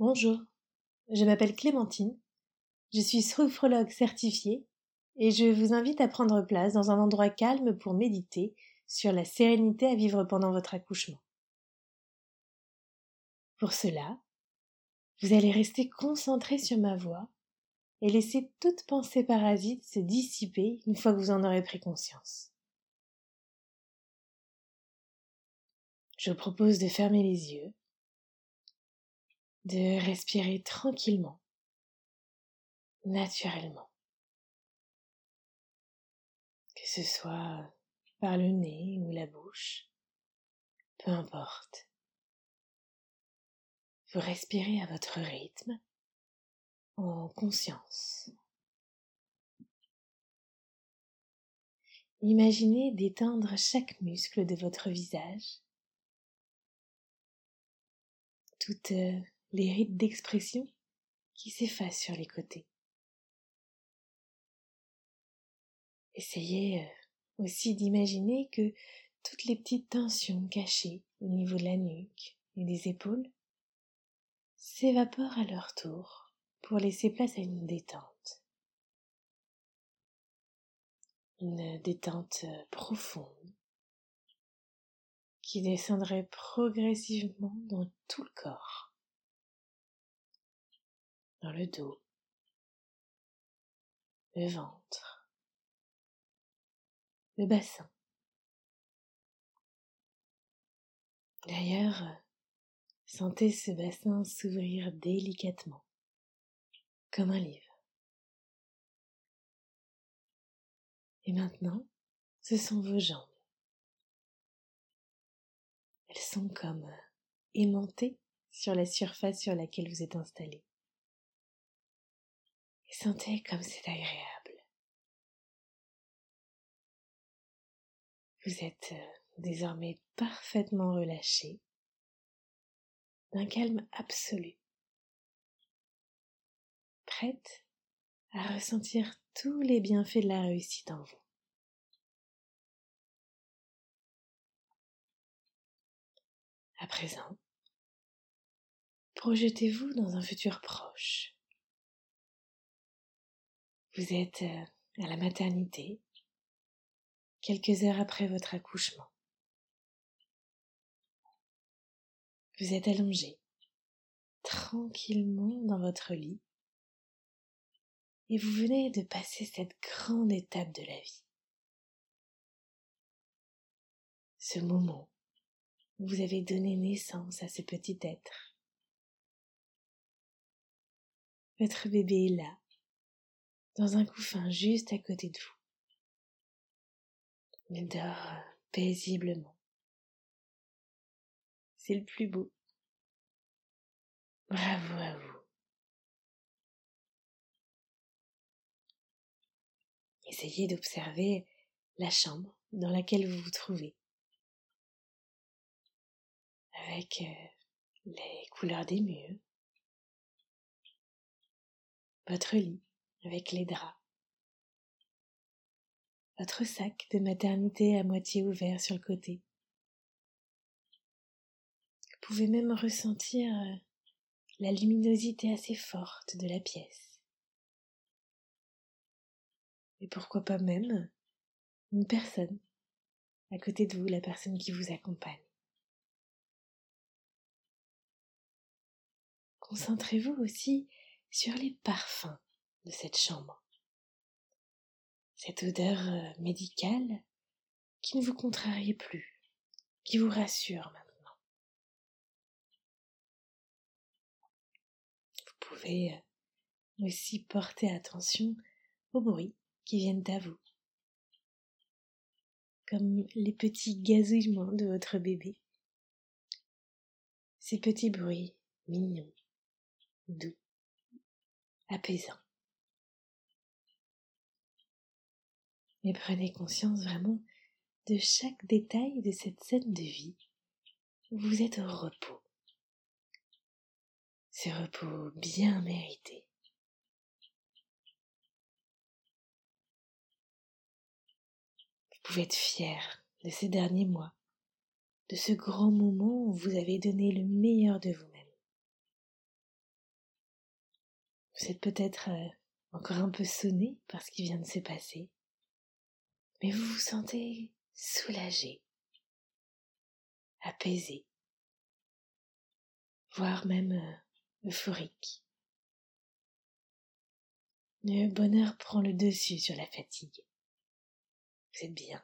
Bonjour, je m'appelle Clémentine, je suis sophrologue certifiée et je vous invite à prendre place dans un endroit calme pour méditer sur la sérénité à vivre pendant votre accouchement. Pour cela, vous allez rester concentré sur ma voix et laisser toute pensée parasite se dissiper une fois que vous en aurez pris conscience. Je vous propose de fermer les yeux de respirer tranquillement, naturellement. Que ce soit par le nez ou la bouche, peu importe. Vous respirez à votre rythme, en conscience. Imaginez d'étendre chaque muscle de votre visage, toute les rides d'expression qui s'effacent sur les côtés. Essayez euh, aussi d'imaginer que toutes les petites tensions cachées au niveau de la nuque et des épaules s'évaporent à leur tour pour laisser place à une détente. Une détente euh, profonde qui descendrait progressivement dans tout le corps dans le dos, le ventre, le bassin. D'ailleurs, sentez ce bassin s'ouvrir délicatement, comme un livre. Et maintenant, ce sont vos jambes. Elles sont comme aimantées sur la surface sur laquelle vous êtes installé. Sentez comme c'est agréable. Vous êtes euh, désormais parfaitement relâché, d'un calme absolu, prête à ressentir tous les bienfaits de la réussite en vous. À présent, projetez-vous dans un futur proche. Vous êtes euh, à la maternité, quelques heures après votre accouchement. Vous êtes allongé, tranquillement dans votre lit, et vous venez de passer cette grande étape de la vie. Ce moment où vous avez donné naissance à ce petit être. Votre bébé est là, dans un couffin juste à côté de vous. Il dort paisiblement. C'est le plus beau. Bravo à vous. Essayez d'observer la chambre dans laquelle vous vous trouvez. Avec euh, les couleurs des murs. Votre lit avec les draps. Votre sac de maternité à moitié ouvert sur le côté. Vous pouvez même ressentir euh, la luminosité assez forte de la pièce. Et pourquoi pas même une personne à côté de vous, la personne qui vous accompagne. Concentrez-vous aussi sur les parfums de cette chambre. Cette odeur euh, médicale qui ne vous contrarie plus, qui vous rassure maintenant. Vous pouvez euh, aussi porter attention aux bruits qui viennent à vous, comme les petits gazouillements de votre bébé. Ces petits bruits mignons, doux, apaisants. Mais prenez conscience vraiment de chaque détail de cette scène de vie vous êtes au repos. Ce repos bien mérité. Vous pouvez être fier de ces derniers mois, de ce grand moment où vous avez donné le meilleur de vous-même. Vous êtes peut-être euh, encore un peu sonné par ce qui vient de se passer, mais vous vous sentez soulagé, apaisé, voire même euh, euphorique. Le bonheur prend le dessus sur la fatigue. Vous êtes bien.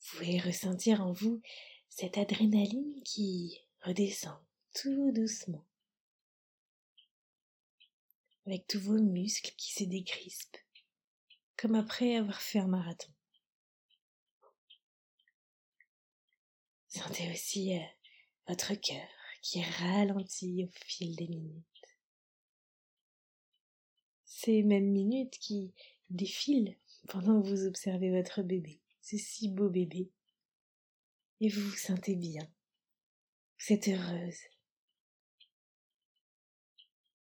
Vous pouvez ressentir en vous cette adrénaline qui redescend tout doucement, avec tous vos muscles qui se décrispent, comme après avoir fait un marathon. Sentez aussi euh, votre cœur qui ralentit au fil des minutes. Ces mêmes minutes qui défilent pendant que vous observez votre bébé, ce si beau bébé. Et vous vous sentez bien. Vous êtes heureuse.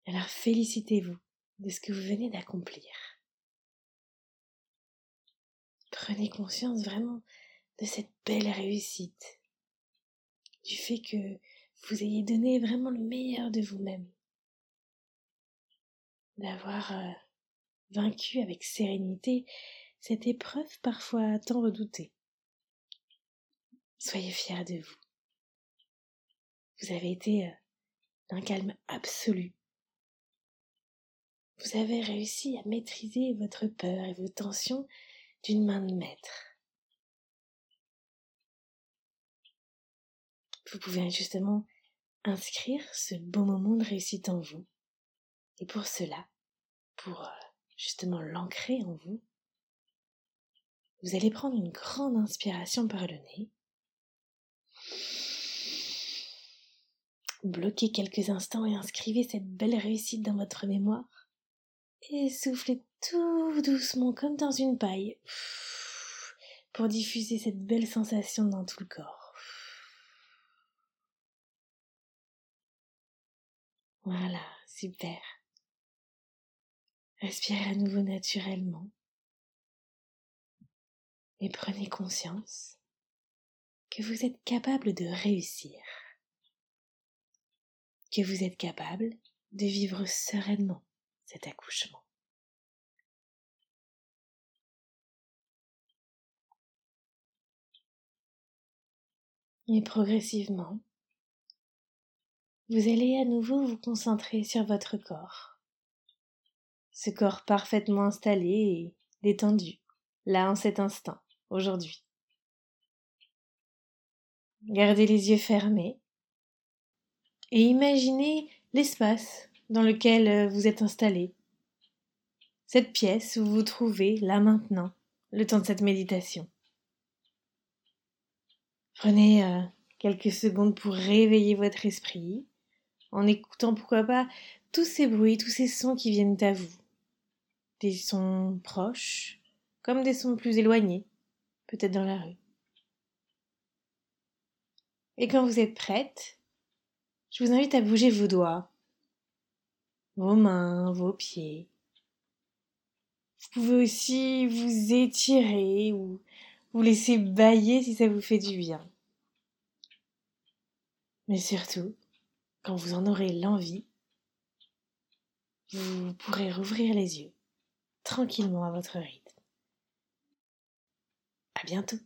Alors félicitez-vous de ce que vous venez d'accomplir. Prenez conscience vraiment de cette belle réussite, du fait que vous ayez donné vraiment le meilleur de vous-même, d'avoir euh, vaincu avec sérénité cette épreuve parfois tant redoutée. Soyez fiers de vous. Vous avez été euh, d'un calme absolu vous avez réussi à maîtriser votre peur et vos tensions d'une main de maître. Vous pouvez justement inscrire ce beau moment de réussite en vous. Et pour cela, pour euh, justement l'ancrer en vous, vous allez prendre une grande inspiration par le nez, bloquez quelques instants et inscrivez cette belle réussite dans votre mémoire et soufflez tout doucement comme dans une paille pour diffuser cette belle sensation dans tout le corps. Voilà, super. Respirez à nouveau naturellement et prenez conscience que vous êtes capable de réussir, que vous êtes capable de vivre sereinement cet accouchement. Et progressivement, vous allez à nouveau vous concentrer sur votre corps. Ce corps parfaitement installé et détendu, là en cet instant, aujourd'hui. Gardez les yeux fermés et imaginez l'espace dans lequel euh, vous êtes installé. Cette pièce où vous vous trouvez là maintenant, le temps de cette méditation. Prenez euh, quelques secondes pour réveiller votre esprit en écoutant pourquoi pas tous ces bruits, tous ces sons qui viennent à vous. Des sons proches, comme des sons plus éloignés, peut-être dans la rue. Et quand vous êtes prête, je vous invite à bouger vos doigts, vos mains, vos pieds. Vous pouvez aussi vous étirer ou vous laisser bailler si ça vous fait du bien. Mais surtout, quand vous en aurez l'envie, vous pourrez rouvrir les yeux tranquillement à votre rythme. À bientôt.